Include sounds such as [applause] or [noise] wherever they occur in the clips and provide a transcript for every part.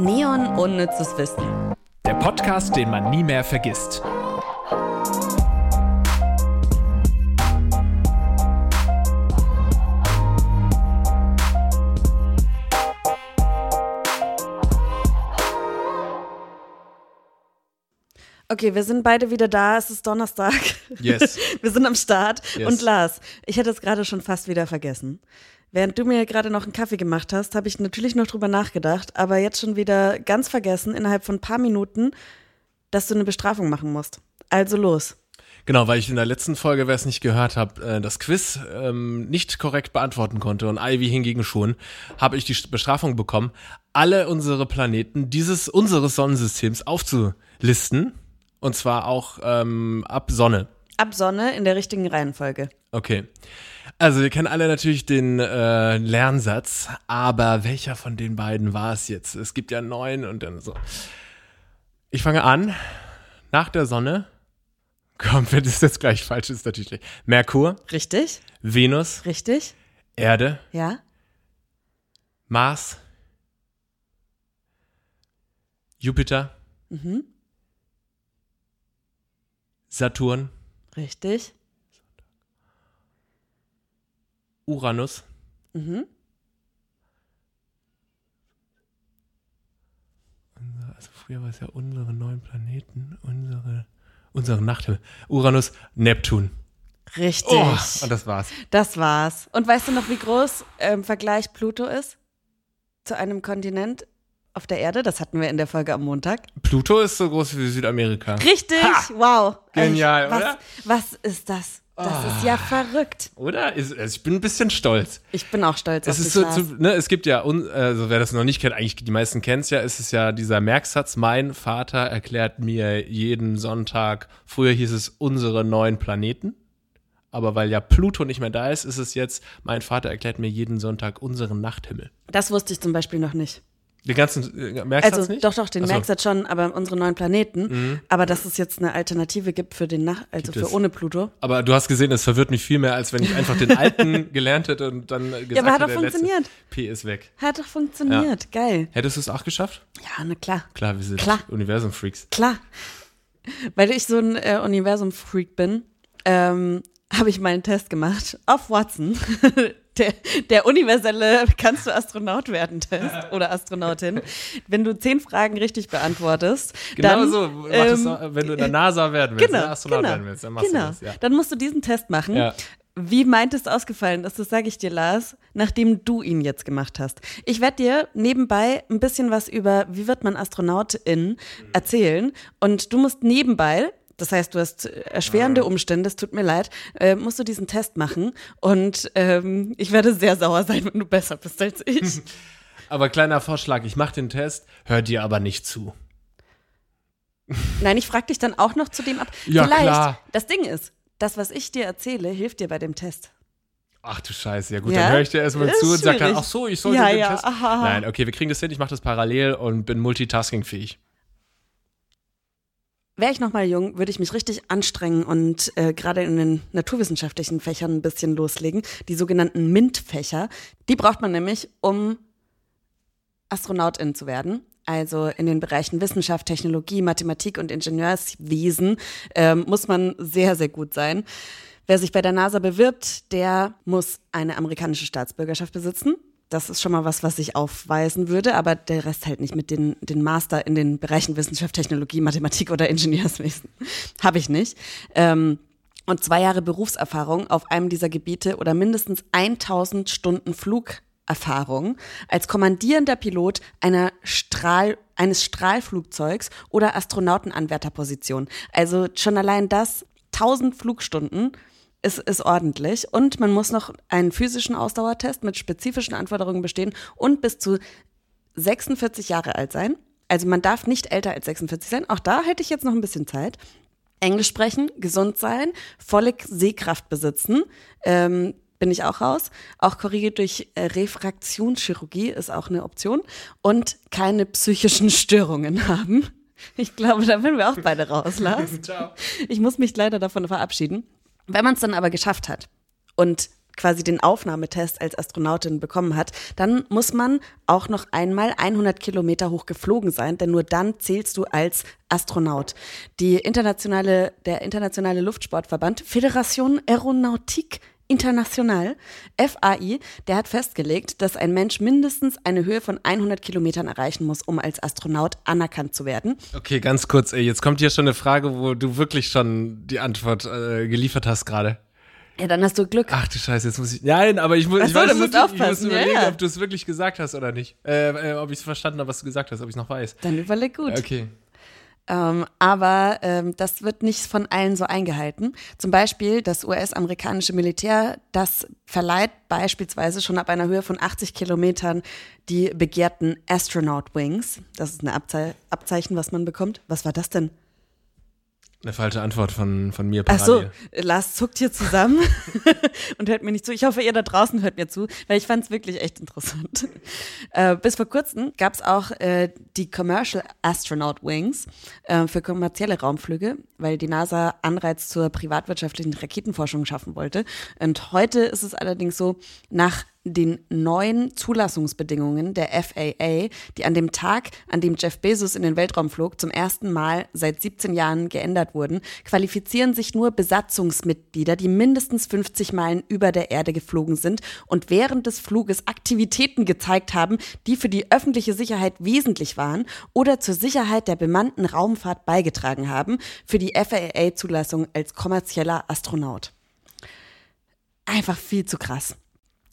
Neon Unnützes Wissen. Der Podcast, den man nie mehr vergisst. Okay, wir sind beide wieder da. Es ist Donnerstag. Yes. [laughs] Wir sind am Start. Yes. Und Lars, ich hätte es gerade schon fast wieder vergessen. Während du mir gerade noch einen Kaffee gemacht hast, habe ich natürlich noch drüber nachgedacht, aber jetzt schon wieder ganz vergessen, innerhalb von ein paar Minuten, dass du eine Bestrafung machen musst. Also los. Genau, weil ich in der letzten Folge, wer es nicht gehört hat, äh, das Quiz ähm, nicht korrekt beantworten konnte und Ivy hingegen schon, habe ich die Bestrafung bekommen, alle unsere Planeten dieses unseres Sonnensystems aufzulisten. Und zwar auch ähm, ab Sonne. Ab Sonne in der richtigen Reihenfolge. Okay. Also wir kennen alle natürlich den äh, Lernsatz, aber welcher von den beiden war es jetzt? Es gibt ja neun und dann so. Ich fange an. Nach der Sonne. Komm, wenn [laughs] das jetzt gleich falsch ist, natürlich. nicht. Merkur, Richtig? Venus, Richtig? Erde, Ja? Mars, Jupiter, Mhm. Saturn, Richtig? Uranus, Mhm. also früher war es ja unsere neun Planeten, unsere, unsere Nachthimmel. Uranus, Neptun. Richtig. Oh, und das war's. Das war's. Und weißt du noch, wie groß im Vergleich Pluto ist? Zu einem Kontinent auf der Erde? Das hatten wir in der Folge am Montag. Pluto ist so groß wie Südamerika. Richtig! Ha! Wow. Genial, Ey, was, oder? Was ist das? Das ist ja verrückt. Oder? Also ich bin ein bisschen stolz. Ich bin auch stolz Es auf ist so, zu, ne, es gibt ja, also wer das noch nicht kennt, eigentlich die meisten kennen es ja, es ist ja dieser Merksatz, mein Vater erklärt mir jeden Sonntag, früher hieß es unsere neuen Planeten, aber weil ja Pluto nicht mehr da ist, ist es jetzt, mein Vater erklärt mir jeden Sonntag unseren Nachthimmel. Das wusste ich zum Beispiel noch nicht. Den ganzen äh, Merksatz Also nicht? doch, doch, den so. Mhm. Merksatz schon, aber unsere neuen Planeten. Aber dass es jetzt eine Alternative gibt für den Nach also Gibt für es. ohne Pluto. Aber du hast gesehen, es verwirrt mich viel mehr, als wenn ich einfach den alten [laughs] gelernt hätte und dann gesagt aber hat hätte, doch funktioniert. P ist weg. Hat doch funktioniert. Geil. Hättest du es auch geschafft? Ja, na klar. Klar, wir sind. Universum-Freaks. Klar. Weil ich so ein äh, Universum-Freak bin, ähm, [laughs] habe ich mal einen Test gemacht auf Watson. [laughs] Der, der universelle Kannst du Astronaut werden Test [laughs] oder Astronautin. Wenn du zehn Fragen richtig beantwortest, Genau dann, so, ähm, das, wenn du in der NASA werden willst, genau, ne, Astronaut genau, werden willst, dann machst genau. du das, ja. Dann musst du diesen Test machen. Ja. Wie meint es ausgefallen ist, das sage ich dir, Lars, nachdem du ihn jetzt gemacht hast. Ich werde dir nebenbei ein bisschen was über, wie wird man Astronautin, erzählen. Und du musst nebenbei, das heißt, du hast erschwerende Umstände, es tut mir leid, äh, musst du diesen Test machen. Und ähm, ich werde sehr sauer sein, wenn du besser bist als ich. [laughs] Aber kleiner Vorschlag, ich mache den Test, hör dir aber nicht zu. Nein, ich frage dich dann auch noch zu dem ab. Ja, Vielleicht, klar. das Ding ist, das, was ich dir erzähle, hilft dir bei dem Test. Ach du Scheiße, ja gut, Ja? dann höre ich dir erstmal zu und sag dann, ach so, ich sollte Ja, den ja, Test. aha. Nein, okay, wir kriegen das hin, ich mache das parallel und bin multitaskingfähig. Wäre ich noch mal jung, würde ich mich richtig anstrengen und äh, gerade in den naturwissenschaftlichen Fächern ein bisschen loslegen. Die sogenannten MINT-Fächer, die braucht man nämlich, um Astronautin zu werden. Also in den Bereichen Wissenschaft, Technologie, Mathematik und Ingenieurswesen ähm, muss man sehr, sehr gut sein. Wer sich bei der NASA bewirbt, der muss eine amerikanische Staatsbürgerschaft besitzen. Das ist schon mal was, was ich aufweisen würde, aber der Rest halt nicht mit den, den Master in den Bereichen Wissenschaft, Technologie, Mathematik oder Ingenieurswesen. [laughs] Habe ich nicht. Ähm, und zwei Jahre Berufserfahrung auf einem dieser Gebiete oder mindestens 1000 Stunden Flugerfahrung als kommandierender Pilot einer Strahl, eines Strahlflugzeugs oder Astronautenanwärterposition. Also schon allein das, 1000 Flugstunden ist, ist ordentlich. Und man muss noch einen physischen Ausdauertest mit spezifischen Anforderungen bestehen und bis zu 46 Jahre alt sein. Also man darf nicht älter als 46 sein. Auch da hätte ich jetzt noch ein bisschen Zeit. Englisch sprechen, gesund sein, volle Sehkraft besitzen. Ähm, bin ich auch raus. Auch korrigiert durch äh, Refraktionschirurgie ist auch eine Option. Und keine psychischen [laughs] Störungen haben. Ich glaube, da sind wir auch beide raus, Lars. [laughs] Ciao. Ich muss mich leider davon verabschieden. Wenn man es dann aber geschafft hat und quasi den Aufnahmetest als Astronautin bekommen hat, dann muss man auch noch einmal 100 Kilometer hoch geflogen sein, denn nur dann zählst du als Astronaut. Die internationale, der internationale Luftsportverband Fédération Aeronautique International, FAI, der hat festgelegt, dass ein Mensch mindestens eine Höhe von 100 Kilometern erreichen muss, um als Astronaut anerkannt zu werden. Okay, ganz kurz, ey, jetzt kommt hier schon eine Frage, wo du wirklich schon die Antwort äh, geliefert hast gerade. Ja, dann hast du Glück. Ach du Scheiße, jetzt muss ich. Nein, aber ich muss, Ach ich so, weiß du musst wirklich, ich aufpassen, muss ja, überlegen, ja. ob du es wirklich gesagt hast oder nicht. Äh, äh, ob ich es verstanden habe, was du gesagt hast, ob ich es noch weiß. Dann überleg gut. Okay. Ähm, aber ähm, das wird nicht von allen so eingehalten. Zum Beispiel das US-amerikanische Militär, das verleiht beispielsweise schon ab einer Höhe von 80 Kilometern die begehrten Astronaut Wings. Das ist ein Abzei Abzeichen, was man bekommt. Was war das denn? Eine falsche Antwort von, von mir Ach so, parallel. Lars zuckt hier zusammen [laughs] und hört mir nicht zu. Ich hoffe, ihr da draußen hört mir zu, weil ich fand es wirklich echt interessant. [laughs] Äh, bis vor kurzem gab es auch äh, die Commercial Astronaut Wings äh, für kommerzielle Raumflüge, weil die NASA Anreiz zur privatwirtschaftlichen Raketenforschung schaffen wollte. Und heute ist es allerdings so, nach den neuen Zulassungsbedingungen der FAA, die an dem Tag, an dem Jeff Bezos in den Weltraum flog, zum ersten Mal seit 17 Jahren geändert wurden, qualifizieren sich nur Besatzungsmitglieder, die mindestens 50 Meilen über der Erde geflogen sind und während des Fluges Aktivitäten gezeigt haben, die für die öffentliche Sicherheit wesentlich waren oder zur Sicherheit der bemannten Raumfahrt beigetragen haben, für die FAA-Zulassung als kommerzieller Astronaut. Einfach viel zu krass.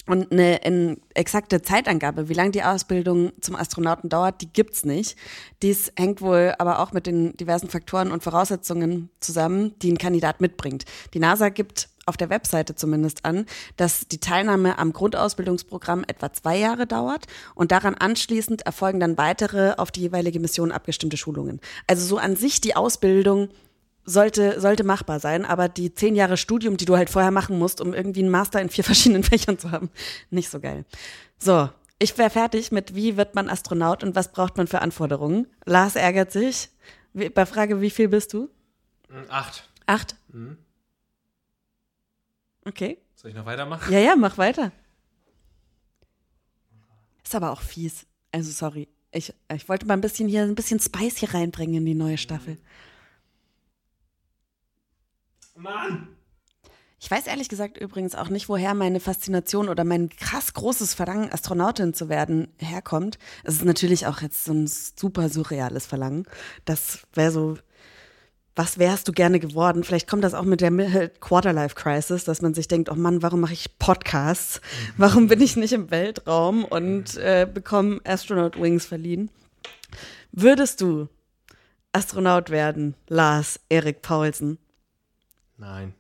Und eine, eine exakte Zeitangabe, wie lange die Ausbildung zum Astronauten dauert, die gibt's nicht. Dies hängt wohl aber auch mit den diversen Faktoren und Voraussetzungen zusammen, die ein Kandidat mitbringt. Die NASA gibt auf der Webseite zumindest an, dass die Teilnahme am Grundausbildungsprogramm etwa zwei Jahre dauert und daran anschließend erfolgen dann weitere auf die jeweilige Mission abgestimmte Schulungen. Also so an sich die Ausbildung sollte, sollte machbar sein, aber die zehn Jahre Studium, die du halt vorher machen musst, um irgendwie einen Master in vier [laughs] verschiedenen Fächern zu haben, nicht so geil. So, ich wäre fertig mit, wie wird man Astronaut und was braucht man für Anforderungen. Lars ärgert sich. Bei Frage, wie viel bist du? Acht. Acht? Mhm. Okay. Soll ich noch weitermachen? Ja, ja, mach weiter. Ist aber auch fies. Also, sorry. Ich, ich wollte mal ein bisschen hier, ein bisschen Spice hier reinbringen in die neue Staffel. Mann! Ich weiß ehrlich gesagt übrigens auch nicht, woher meine Faszination oder mein krass großes Verlangen, Astronautin zu werden, herkommt. Es ist natürlich auch jetzt so ein super surreales Verlangen. Das wäre so, was wärst du gerne geworden? Vielleicht kommt das auch mit der Quarterlife Crisis, dass man sich denkt, oh Mann, warum mache ich Podcasts? Warum bin ich nicht im Weltraum und äh, bekomme Astronaut Wings verliehen? Würdest du Astronaut werden, Lars Erik Paulsen? Nein.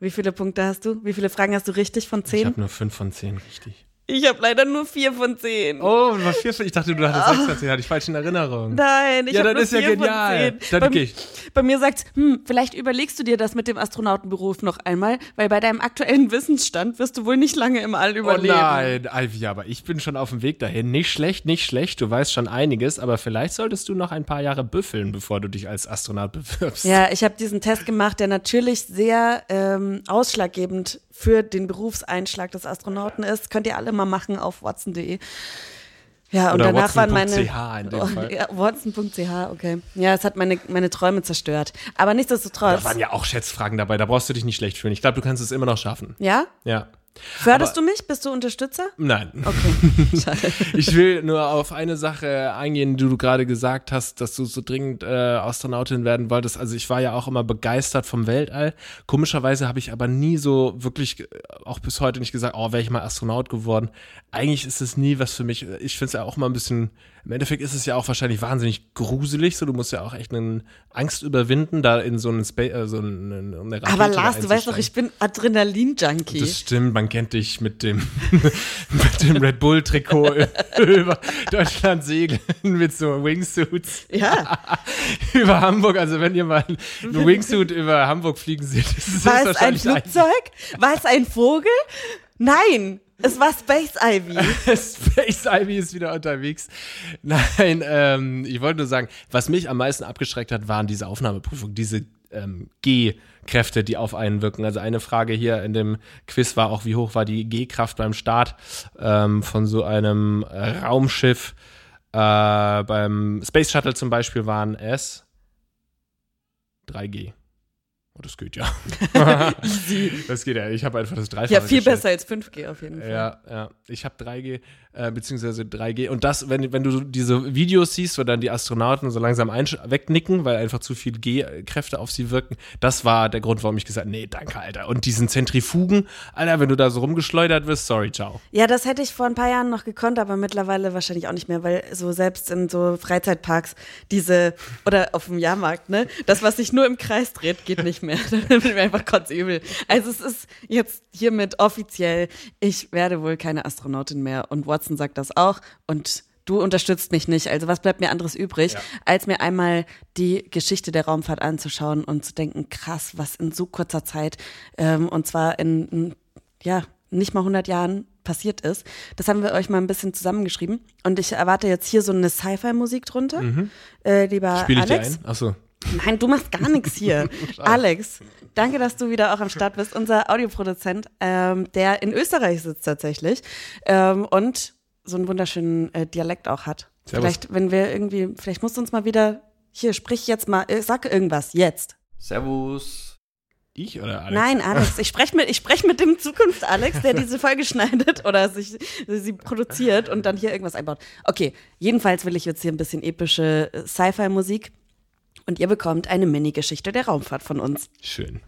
Wie viele Punkte hast du? Wie viele Fragen hast du richtig von Ich zehn? habe nur fünf von zehn richtig. Ich habe leider nur vier von zehn. Oh, was vier von Ich dachte, du hattest sechs von zehn. Hatte ich falsch in Erinnerung. Nein, ich ja, habe nur ist ja vier genial. von zehn. Dann bei, ich. bei mir sagt's, hm, vielleicht überlegst du dir das mit dem Astronautenberuf noch einmal, weil bei deinem aktuellen Wissensstand wirst du wohl nicht lange im All Oh überleben. nein, Ivy, aber ich bin schon auf dem Weg dahin. Nicht schlecht, nicht schlecht. Du weißt schon einiges, aber vielleicht solltest du noch ein paar Jahre büffeln, bevor du dich als Astronaut bewirbst. Ja, ich habe diesen Test gemacht, der natürlich sehr ähm, ausschlaggebend für den Berufseinschlag des Astronauten ist. Könnt ihr alle mal machen auf watson.de. Ja, und Oder danach waren meine. watson.ch in dem Oh, Fall. Ja, watson.ch, okay. Ja, es hat meine, meine Träume zerstört. Aber nichtsdestotrotz. Da waren ja auch Schätzfragen dabei, da brauchst du dich nicht schlecht fühlen. Ich glaube, du kannst es immer noch schaffen. ja? Ja. Förderst Aber- du mich? Bist du Unterstützer? Nein. Okay. [laughs] Schade. Ich will nur auf eine Sache eingehen, die du gerade gesagt hast, dass du so dringend äh, Astronautin werden wolltest. Also ich war ja auch immer begeistert vom Weltall. Komischerweise habe ich aber nie so wirklich, äh, auch bis heute nicht gesagt, oh, wäre ich mal Astronaut geworden. Eigentlich ist es nie was für mich. Ich finde es ja auch mal ein bisschen, im Endeffekt ist es ja auch wahrscheinlich wahnsinnig gruselig. So, du musst ja auch echt eine Angst überwinden, da in so einen Space, äh, so eine, eine Rakete Aber Lars, du weißt doch, ich bin Adrenalin-Junkie. Das stimmt, man kennt dich mit dem, [laughs] mit dem Red Bull-Trikot [laughs] über Deutschland segeln [laughs] mit so Wingsuits Ja. über Hamburg. Also wenn ihr mal ein Wingsuit über Hamburg fliegen seht, ist War es ein wahrscheinlich Flugzeug? War es ein Vogel? Nein, es war Space Ivy. [laughs] Space Ivy ist wieder unterwegs. Nein, ähm, ich wollte nur sagen, was mich am meisten abgeschreckt hat, waren diese Aufnahmeprüfungen, diese ähm, G-Kräfte, die auf einen wirken. Also eine Frage hier in dem Quiz war auch, wie hoch war die G-Kraft beim Start ähm, von so einem äh, Raumschiff. Äh, beim Space Shuttle zum Beispiel waren es 3G. Oh, das geht ja. [laughs] das geht ja. Ich habe einfach das Dreifache. Ja, viel gestellt. besser als 5G auf jeden Fall. Ja, ja. Ich habe 3G, äh, beziehungsweise 3G. Und das, wenn, wenn du diese Videos siehst, wo dann die Astronauten so langsam wegnicken, weil einfach zu viel G-Kräfte auf sie wirken, das war der Grund, warum ich gesagt nee, danke, Alter. Und diesen Zentrifugen, Alter, wenn du da so rumgeschleudert wirst, sorry, ciao. Ja, das hätte ich vor ein paar Jahren noch gekonnt, aber mittlerweile wahrscheinlich auch nicht mehr, weil so selbst in so Freizeitparks diese, oder auf dem Jahrmarkt, ne, das, was sich nur im Kreis dreht, geht nicht mehr. [laughs] da wird mir einfach kotzübel. Also es ist jetzt hiermit offiziell, ich werde wohl keine Astronautin mehr und Watson sagt das auch und du unterstützt mich nicht. Also was bleibt mir anderes übrig, Ja. als mir einmal die Geschichte der Raumfahrt anzuschauen und zu denken, krass, was in so kurzer Zeit ähm, und zwar in, in ja, nicht mal 100 Jahren passiert ist. Das haben wir euch mal ein bisschen zusammengeschrieben und ich erwarte jetzt hier so eine Sci-Fi-Musik drunter. Äh, lieber Spiele ich Alex. dir ein? Achso. Nein, du machst gar nichts hier. [laughs] Alex, danke, dass du wieder auch am Start bist. Unser Audioproduzent, ähm, der in Österreich sitzt tatsächlich ähm, und so einen wunderschönen äh, Dialekt auch hat. Servus. Vielleicht, wenn wir irgendwie, vielleicht musst du uns mal wieder, hier, sprich jetzt mal, äh, sag irgendwas, jetzt. Servus. Ich oder Alex? Nein, Alex, ich spreche mit, ich sprech mit dem Zukunft-Alex, der diese Folge [laughs] schneidet oder sich, sie produziert und dann hier irgendwas einbaut. Okay, jedenfalls will ich jetzt hier ein bisschen epische äh, Sci-Fi-Musik und ihr bekommt eine Mini-Geschichte der Raumfahrt von uns. Schön.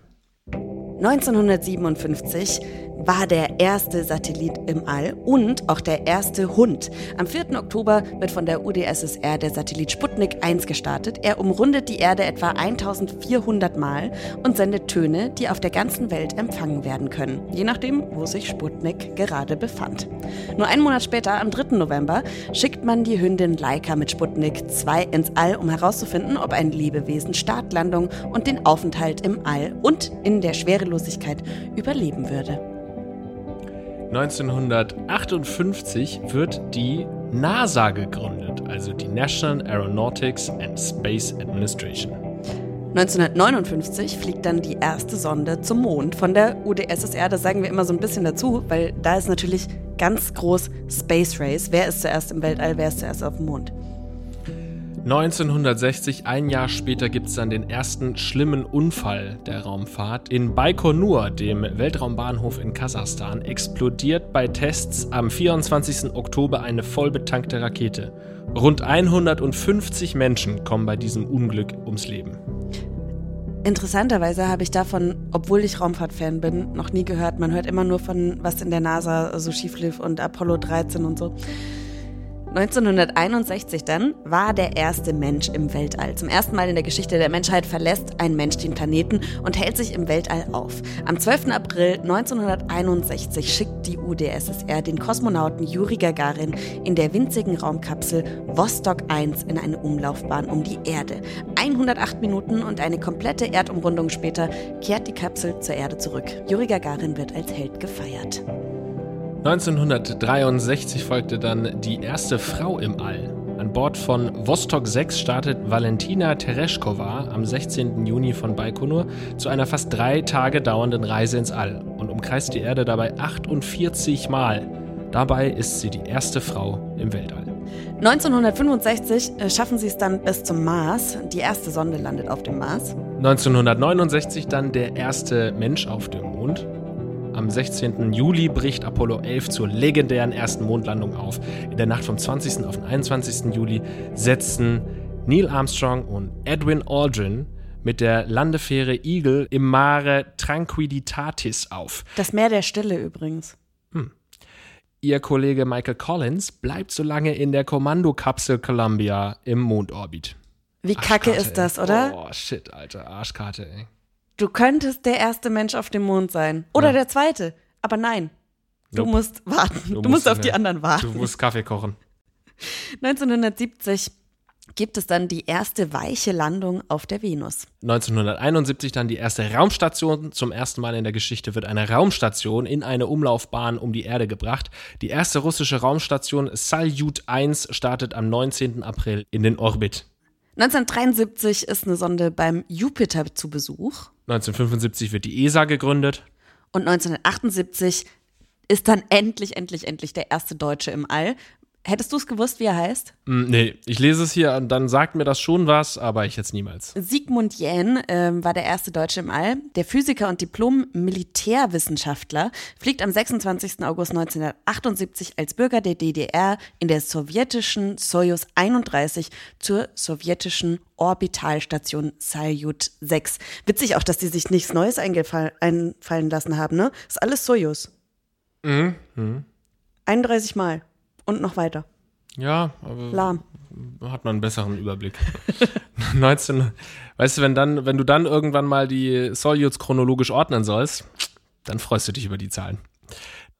1957 war der erste Satellit im All und auch der erste Hund. Am 4. Oktober wird von der UdSSR der Satellit Sputnik 1 gestartet. Er umrundet die Erde etwa 1400 Mal und sendet Töne, die auf der ganzen Welt empfangen werden können, je nachdem, wo sich Sputnik gerade befand. Nur einen Monat später, am 3. November, schickt man die Hündin Laika mit Sputnik 2 ins All, um herauszufinden, ob ein Lebewesen Startlandung und den Aufenthalt im All und in der Schwerelosigkeit überleben würde. 1958 wird die NASA gegründet, also die National Aeronautics and Space Administration. 1959 fliegt dann die erste Sonde zum Mond von der UdSSR. Das sagen wir immer so ein bisschen dazu, weil da ist natürlich ganz groß Space Race. Wer ist zuerst im Weltall, wer ist zuerst auf dem Mond? 1960, ein Jahr später, gibt es dann den ersten schlimmen Unfall der Raumfahrt. In Baikonur, dem Weltraumbahnhof in Kasachstan, explodiert bei Tests am 24. Oktober eine vollbetankte Rakete. Rund 150 Menschen kommen bei diesem Unglück ums Leben. Interessanterweise habe ich davon, obwohl ich Raumfahrt-Fan bin, noch nie gehört. Man hört immer nur von, was in der NASA so schief lief und Apollo 13 und so. 1961 dann war der erste Mensch im Weltall. Zum ersten Mal in der Geschichte der Menschheit verlässt ein Mensch den Planeten und hält sich im Weltall auf. Am 12. April 1961 schickt die UdSSR den Kosmonauten Juri Gagarin in der winzigen Raumkapsel Vostok 1 in eine Umlaufbahn um die Erde. 108 Minuten und eine komplette Erdumrundung später kehrt die Kapsel zur Erde zurück. Juri Gagarin wird als Held gefeiert. 1963 folgte dann die erste Frau im All. An Bord von Vostok 6 startet Valentina Tereshkova am 16. Juni von Baikonur zu einer fast drei Tage dauernden Reise ins All und umkreist die Erde dabei 48 Mal. Dabei ist sie die erste Frau im Weltall. 1965 äh, schaffen sie es dann bis zum Mars. Die erste Sonde landet auf dem Mars. 1969 dann der erste Mensch auf dem Mond. Am 16. Juli bricht Apollo 11 zur legendären ersten Mondlandung auf. In der Nacht vom 20. auf den 21. Juli setzen Neil Armstrong und Edwin Aldrin mit der Landefähre Eagle im Mare Tranquillitatis auf. Das Meer der Stille übrigens. Ihr Kollege Michael Collins bleibt so lange in der Kommandokapsel Columbia im Mondorbit. Wie kacke Arschkarte, ist das, ey. oder? Oh, shit, Alter. Arschkarte, ey. Du könntest der erste Mensch auf dem Mond sein. Oder Ja. der zweite. Aber nein. Du Nope. musst warten. Du, musst, musst auf die anderen warten. Du musst Kaffee kochen. 1970 gibt es dann die erste weiche Landung auf der Venus. 1971 dann die erste Raumstation. Zum ersten Mal in der Geschichte wird eine Raumstation in eine Umlaufbahn um die Erde gebracht. Die erste russische Raumstation Salyut 1 startet am 19. April in den Orbit. 1973 ist eine Sonde beim Jupiter zu Besuch. 1975 wird die ESA gegründet. Und 1978 ist dann endlich, endlich, endlich der erste Deutsche im All. Hättest du es gewusst, wie er heißt? Mm, nee, ich lese es hier und dann sagt mir das schon was, aber ich jetzt niemals. Sigmund Jähn ähm, war der erste Deutsche im All. Der Physiker und Diplom-Militärwissenschaftler fliegt am 26. August 1978 als Bürger der DDR in der sowjetischen Soyuz 31 zur sowjetischen Orbitalstation Salyut 6. Witzig auch, dass die sich nichts Neues einfallen lassen haben, ne? Ist alles Soyuz. Mhm. mhm. 31 Mal und noch weiter. Ja, aber Lahm. hat man einen besseren Überblick. [laughs] 19, weißt du, wenn dann, wenn du dann irgendwann mal die Solutes chronologisch ordnen sollst, dann freust du dich über die Zahlen.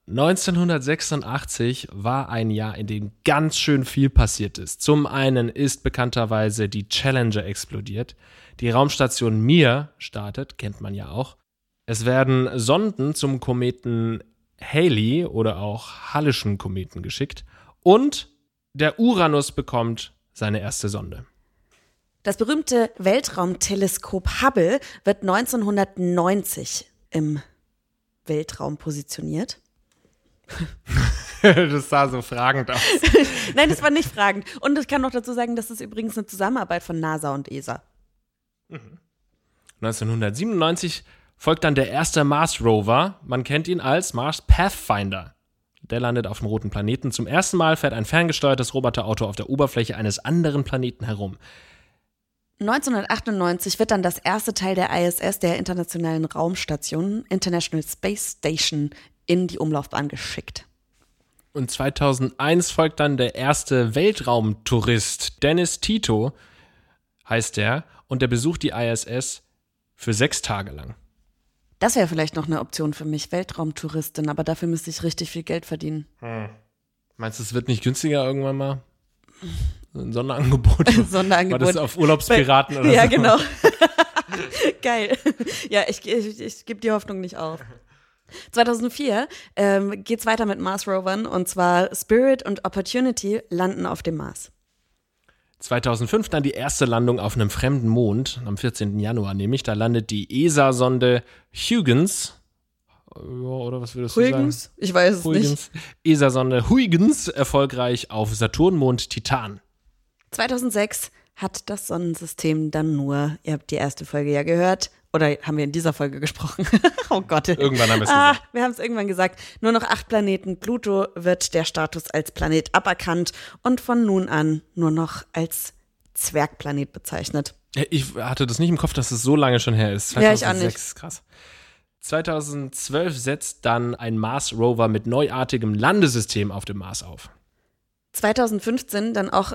1986 war ein Jahr, in dem ganz schön viel passiert ist. Zum einen ist bekannterweise die Challenger explodiert. Die Raumstation Mir startet, kennt man ja auch. Es werden Sonden zum Kometen Halley oder auch Hallischen Kometen geschickt. Und der Uranus bekommt seine erste Sonde. Das berühmte Weltraumteleskop Hubble wird 1990 im Weltraum positioniert. [laughs] das sah so fragend aus. [laughs] Nein, das war nicht fragend. Und ich kann noch dazu sagen, das ist übrigens eine Zusammenarbeit von NASA und ESA. 1997 folgt dann der erste Mars Rover. Man kennt ihn als Mars Pathfinder. Der landet auf dem roten Planeten. Zum ersten Mal fährt ein ferngesteuertes Roboterauto auf der Oberfläche eines anderen Planeten herum. 1998 wird dann das erste Teil der ISS, der Internationalen Raumstation, International Space Station, in die Umlaufbahn geschickt. Und 2001 folgt dann der erste Weltraumtourist, Dennis Tito heißt er, und der besucht die ISS für sechs Tage lang. Das wäre vielleicht noch eine Option für mich, Weltraumtouristin, aber dafür müsste ich richtig viel Geld verdienen. Hm. Meinst du, es wird nicht günstiger irgendwann mal? Ein Sonderangebot. [laughs] Sonderangebot. War das auf Urlaubspiraten oder ja, so? Ja, genau. [laughs] Geil. Ja, ich, ich, ich gebe die Hoffnung nicht auf. 2004 ähm, geht es weiter mit Mars Rovern und zwar Spirit und Opportunity landen auf dem Mars. 2005 dann die erste Landung auf einem fremden Mond, am 14. Januar nämlich. Da landet die ESA-Sonde Huygens. Oder was würdest du Huygens? sagen? Ich weiß es Huygens. nicht. ESA-Sonde Huygens erfolgreich auf Saturnmond Titan. 2006 hat das Sonnensystem dann nur, ihr habt die erste Folge ja gehört, oder haben wir in dieser Folge gesprochen? [laughs] oh Gott. Irgendwann haben wir es ah, gesagt. Wir haben es irgendwann gesagt. Nur noch acht Planeten. Pluto wird der Status als Planet aberkannt und von nun an nur noch als Zwergplanet bezeichnet. Ich hatte das nicht im Kopf, dass es so lange schon her ist. 2006, ja, ich auch nicht. krass. 2012 setzt dann ein Mars Rover mit neuartigem Landesystem auf dem Mars auf. 2015 dann auch,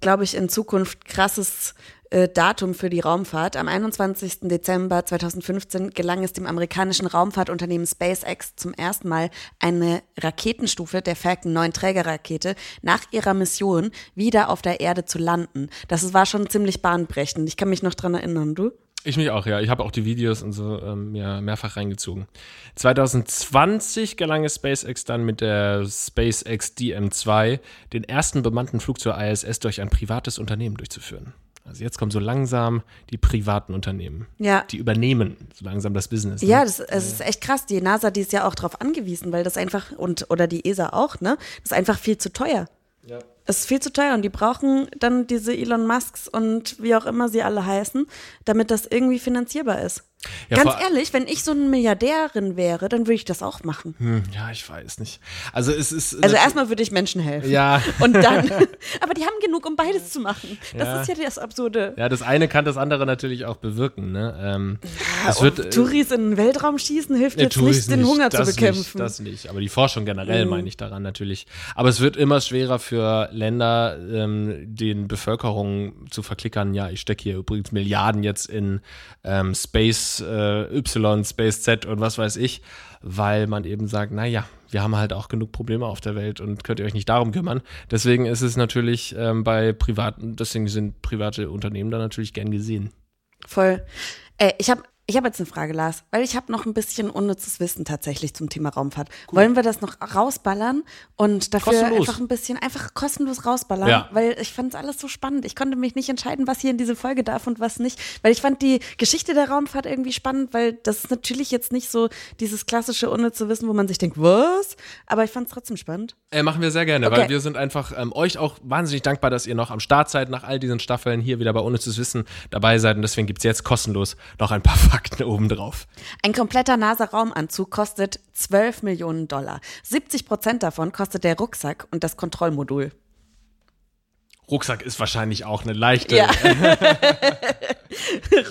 glaube ich, in Zukunft krasses äh, Datum für die Raumfahrt. Am 21. Dezember 2015 gelang es dem amerikanischen Raumfahrtunternehmen SpaceX zum ersten Mal eine Raketenstufe der Falcon 9 Trägerrakete nach ihrer Mission wieder auf der Erde zu landen. Das war schon ziemlich bahnbrechend. Ich kann mich noch dran erinnern, du? Ich mich auch, ja. Ich habe auch die Videos und so ähm, ja, mehrfach reingezogen. 2020 gelang es SpaceX dann mit der SpaceX DM2 den ersten bemannten Flug zur ISS durch ein privates Unternehmen durchzuführen. Also jetzt kommen so langsam die privaten Unternehmen. Ja. Die übernehmen so langsam das Business. Ne? Ja, das, das, ist echt krass. Die NASA, die ist ja auch darauf angewiesen, weil das einfach, und oder die ESA auch, ne? Das ist einfach viel zu teuer. Ja. Es ist viel zu teuer und die brauchen dann diese Elon Musks und wie auch immer sie alle heißen, damit das irgendwie finanzierbar ist. Ja, Ganz ehrlich, wenn ich so eine Milliardärin wäre, dann würde ich das auch machen. Hm, ja, ich weiß nicht. Also es ist. Also erstmal würde ich Menschen helfen. Ja. [laughs] Und dann. [laughs] aber die haben genug, um beides zu machen. Das ja. ist ja das Absurde. Ja, das eine kann das andere natürlich auch bewirken. Ne? Ähm, ja, es wird, äh, Touris in den Weltraum schießen hilft jetzt Touris nicht, den Hunger nicht, zu bekämpfen. Nicht, das nicht. Aber die Forschung generell mhm. meine ich daran natürlich. Aber es wird immer schwerer für Länder, ähm, den Bevölkerung zu verklickern. Ja, ich stecke hier übrigens Milliarden jetzt in ähm, Space äh, Y, Space Z und was weiß ich, weil man eben sagt, naja, wir haben halt auch genug Probleme auf der Welt und könnt ihr euch nicht darum kümmern. Deswegen ist es natürlich ähm, bei privaten, deswegen sind private Unternehmen da natürlich gern gesehen. Voll. Ey, ich habe Ich habe jetzt eine Frage, Lars, weil ich habe noch ein bisschen unnützes Wissen tatsächlich zum Thema Raumfahrt. Wollen wir das noch rausballern und dafür Kostenlos. einfach ein bisschen einfach kostenlos rausballern? Ja. Weil ich fand es alles so spannend. Ich konnte mich nicht entscheiden, was hier in diese Folge darf und was nicht. Weil ich fand die Geschichte der Raumfahrt irgendwie spannend, weil das ist natürlich jetzt nicht so dieses klassische unnütze Wissen, wo man sich denkt, was? Aber ich fand es trotzdem spannend. Äh, machen wir sehr gerne, Okay. weil wir sind einfach ähm, euch auch wahnsinnig dankbar, dass ihr noch am Start seid, nach all diesen Staffeln hier wieder bei Unnützes Wissen dabei seid. Und deswegen gibt's jetzt kostenlos noch ein paar [laughs] Fakten obendrauf. Ein kompletter NASA-Raumanzug kostet 12 Millionen Dollar. 70 Prozent davon kostet der Rucksack und das Kontrollmodul. Rucksack ist wahrscheinlich auch eine leichte. Ja. [laughs]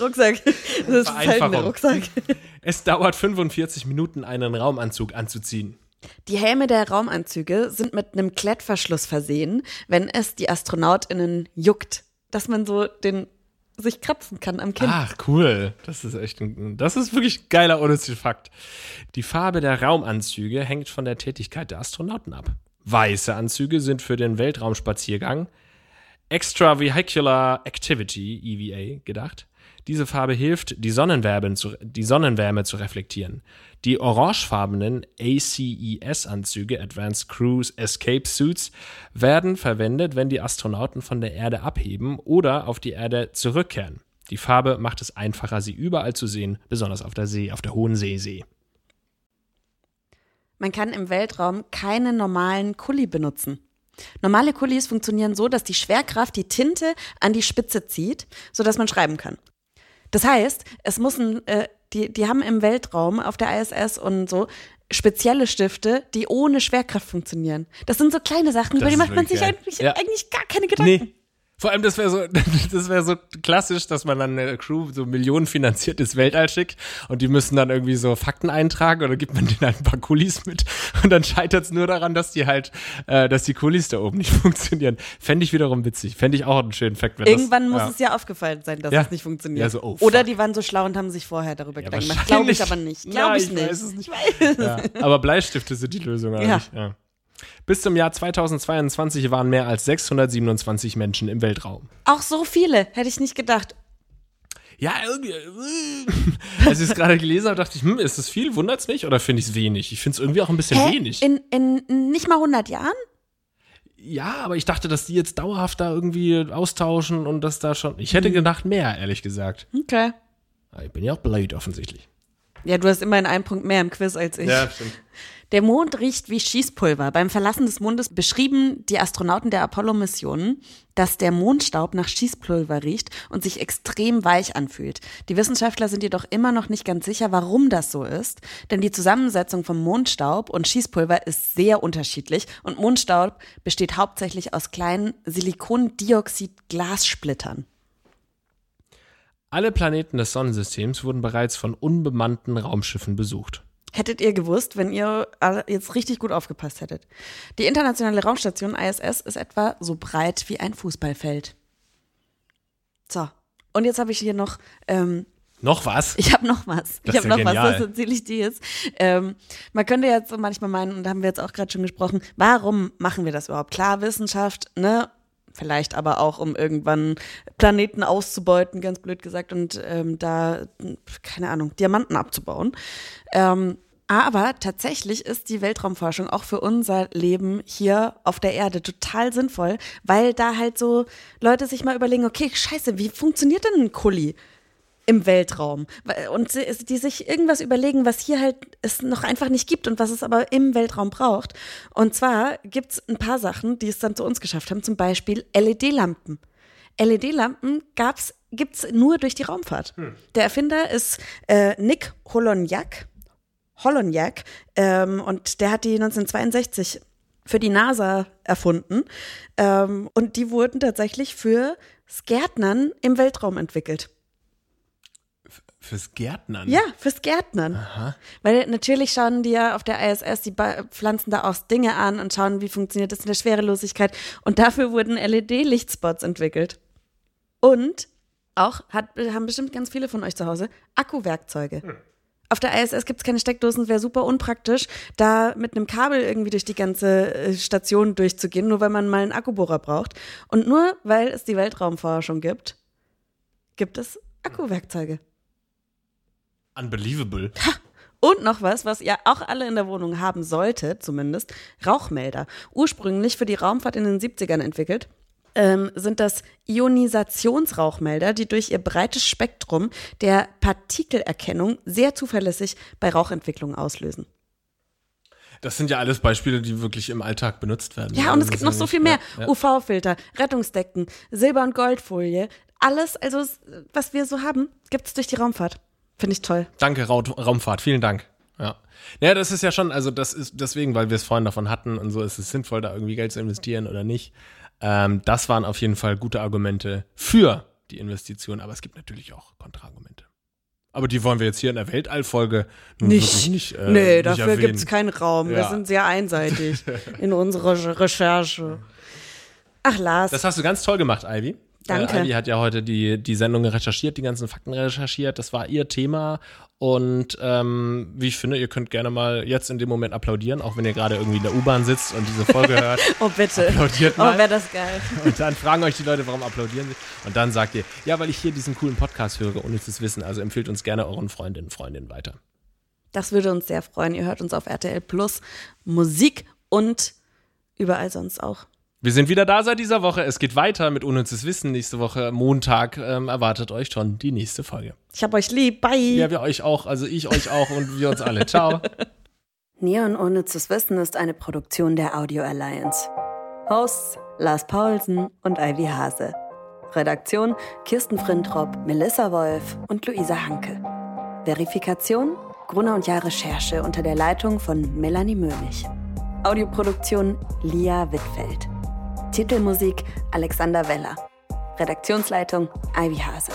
Rucksack. Das ist halt der Rucksack. Es dauert 45 Minuten, einen Raumanzug anzuziehen. Die Helme der Raumanzüge sind mit einem Klettverschluss versehen, wenn es die AstronautInnen juckt, dass man so den sich kratzen kann am Kinn. Ach, cool. Das ist echt ein, das ist wirklich ein geiler unnützer Fakt. Die Farbe der Raumanzüge hängt von der Tätigkeit der Astronauten ab. Weiße Anzüge sind für den Weltraumspaziergang Extravehicular Activity, EVA, gedacht. Diese Farbe hilft, die Sonnenwärme zu, die Sonnenwärme zu reflektieren. Die orangefarbenen ACES-Anzüge, Advanced Cruise Escape Suits, werden verwendet, wenn die Astronauten von der Erde abheben oder auf die Erde zurückkehren. Die Farbe macht es einfacher, sie überall zu sehen, besonders auf der See, auf der hohen Seesee. Man kann im Weltraum keine normalen Kuli benutzen. Normale Kulis funktionieren so, dass die Schwerkraft die Tinte an die Spitze zieht, sodass man schreiben kann. Das heißt, es muss ein, äh, die, die haben im Weltraum auf der ISS und so spezielle Stifte, die ohne Schwerkraft funktionieren. Das sind so kleine Sachen, über Das die ist macht man sich eigentlich, Ja. eigentlich gar keine Gedanken. Vor allem, das wäre so, [laughs] das wäre so klassisch, dass man dann eine Crew so millionenfinanziertes Weltall schickt und die müssen dann irgendwie so Fakten eintragen oder gibt man denen halt ein paar Kulis mit und dann scheitert es nur daran, dass die halt, äh, dass die Kulis da oben nicht [laughs] funktionieren. Fände ich wiederum witzig. Fände ich auch einen schönen Fakt. Wenn Irgendwann das, muss ja. es ja aufgefallen sein, dass Ja. es nicht funktioniert. Ja, so, oh, Oder die waren so schlau und haben sich vorher darüber Ja, Gedanken gemacht. Glaube ich aber nicht. Glaube ich, ich nicht. weiß es nicht. Ja, aber Bleistifte sind die Lösung eigentlich. Ja. Bis zum Jahr 2022 waren mehr als 627 Menschen im Weltraum. Auch so viele, hätte ich nicht gedacht. Ja, irgendwie. äh, Als ich es gerade gelesen habe, dachte ich, hm, ist das viel? Wundert's mich? Oder finde ich es wenig? Ich finde es irgendwie auch ein bisschen Hä? wenig. In, in nicht mal 100 Jahren? ja, aber ich dachte, dass die jetzt dauerhaft da irgendwie austauschen und dass da schon. Ich Mhm. hätte gedacht, mehr, ehrlich gesagt. Okay. Aber Ich bin ja auch blöd, offensichtlich. Ja, du hast immerhin einen Punkt mehr im Quiz als ich. stimmt. Der Mond riecht wie Schießpulver. Beim Verlassen des Mondes beschrieben die Astronauten der Apollo-Missionen, dass der Mondstaub nach Schießpulver riecht und sich extrem weich anfühlt. Die Wissenschaftler sind jedoch immer noch nicht ganz sicher, warum das so ist, denn die Zusammensetzung von Mondstaub und Schießpulver ist sehr unterschiedlich und Mondstaub besteht hauptsächlich aus kleinen Silikondioxid-Glassplittern. Alle Planeten des Sonnensystems wurden bereits von unbemannten Raumschiffen besucht. Hättet ihr gewusst, wenn ihr jetzt richtig gut aufgepasst hättet. Die internationale Raumstation ISS ist etwa so breit wie ein Fußballfeld. So. Und jetzt habe ich hier noch, ähm, Noch was? ich habe noch was. Das ich habe ja noch was, genial. das erzähle ich dir jetzt. Ähm, man könnte jetzt so manchmal meinen, und da haben wir jetzt auch gerade schon gesprochen, warum machen wir das überhaupt? Klar, Wissenschaft, ne? Vielleicht aber auch, um irgendwann Planeten auszubeuten, ganz blöd gesagt, und ähm, da, keine Ahnung, Diamanten abzubauen. Ähm, aber tatsächlich ist die Weltraumforschung auch für unser Leben hier auf der Erde total sinnvoll, weil da halt so Leute sich mal überlegen, okay, scheiße, wie funktioniert denn ein Kuli? Im Weltraum. Und die sich irgendwas überlegen, was hier halt es noch einfach nicht gibt und was es aber im Weltraum braucht. Und zwar gibt's ein paar Sachen, die es dann zu uns geschafft haben, zum Beispiel LED-Lampen. LED-Lampen gab's, gibt's nur durch die Raumfahrt. Der Erfinder ist äh, Nick Holonyak. Holonyak. Ähm, und der hat die 1962 für die NASA erfunden. Ähm, und die wurden tatsächlich für Gärtnern im Weltraum entwickelt. Fürs Gärtnern? Ja, fürs Gärtnern. Weil natürlich schauen die ja auf der ISS, die pflanzen da auch Dinge an und schauen, wie funktioniert das in der Schwerelosigkeit. Und dafür wurden LED-Lichtspots entwickelt. Und auch hat, haben bestimmt ganz viele von euch zu Hause Akkuwerkzeuge. Auf der ISS gibt es keine Steckdosen, wäre super unpraktisch, da mit einem Kabel irgendwie durch die ganze äh, Station durchzugehen, nur weil man mal einen Akkubohrer braucht. Und nur weil es die Weltraumforschung gibt, gibt es Akkuwerkzeuge. Unbelievable. [laughs] Und noch was, was ihr auch alle in der Wohnung haben solltet, zumindest, Rauchmelder. Ursprünglich für die Raumfahrt in den 70ern entwickelt, ähm, sind das Ionisationsrauchmelder, die durch ihr breites Spektrum der Partikelerkennung sehr zuverlässig bei Rauchentwicklung auslösen. Das sind ja alles Beispiele, die wirklich im Alltag benutzt werden. Ja, und es gibt noch so viel mehr. Ja, ja. UV-Filter, Rettungsdecken, Silber- und Goldfolie. Alles, also was wir so haben, gibt es durch die Raumfahrt. Finde ich toll. Danke, Ra Raumfahrt. Vielen Dank. Ja. Ja, das ist ja schon, also das ist deswegen, weil wir es vorhin davon hatten und so, ist es sinnvoll, da irgendwie Geld zu investieren oder nicht. Ähm, das waren auf jeden Fall gute Argumente für die Investition, aber es gibt natürlich auch Kontraargumente. Aber die wollen wir jetzt hier in der Weltallfolge nicht. nicht äh, nee, nicht dafür gibt es keinen Raum. Ja. Wir sind sehr einseitig [laughs] in unserer Recherche. Ach, Lars. Das hast du ganz toll gemacht, Ivy. Danke. Äh, hat ja heute die, die Sendung recherchiert, die ganzen Fakten recherchiert. Das war ihr Thema. Und ähm, wie ich finde, ihr könnt gerne mal jetzt in dem Moment applaudieren, auch wenn ihr gerade irgendwie in der U-Bahn sitzt und diese Folge [laughs] hört. oh, bitte. Applaudiert oh, mal. Oh, wäre das geil. [laughs] Und dann fragen euch die Leute, warum applaudieren sie. Und dann sagt ihr, ja, weil ich hier diesen coolen Podcast höre, ohne zu wissen. Also empfiehlt uns gerne euren Freundinnen und Freundinnen weiter. Das würde uns sehr freuen. Ihr hört uns auf RTL Plus Musik und überall sonst auch. Wir sind wieder da seit dieser Woche. Es geht weiter mit Unnützes Wissen. Nächste Woche, Montag, ähm, erwartet euch schon die nächste Folge. Ich hab euch lieb. Bye. Ja, wir euch auch. Also ich euch auch und wir uns alle. Ciao. [laughs] Neon Unnützes Wissen ist eine Produktion der Audio Alliance. Hosts Lars Paulsen und Ivy Hase. Redaktion Kirsten Frintrop, Melissa Wolf und Luisa Hanke. Verifikation Gruner und Jahr Recherche unter der Leitung von Melanie Möhlich. Audioproduktion Lia Wittfeld. Titelmusik Alexander Weller. Redaktionsleitung Ivy Hase.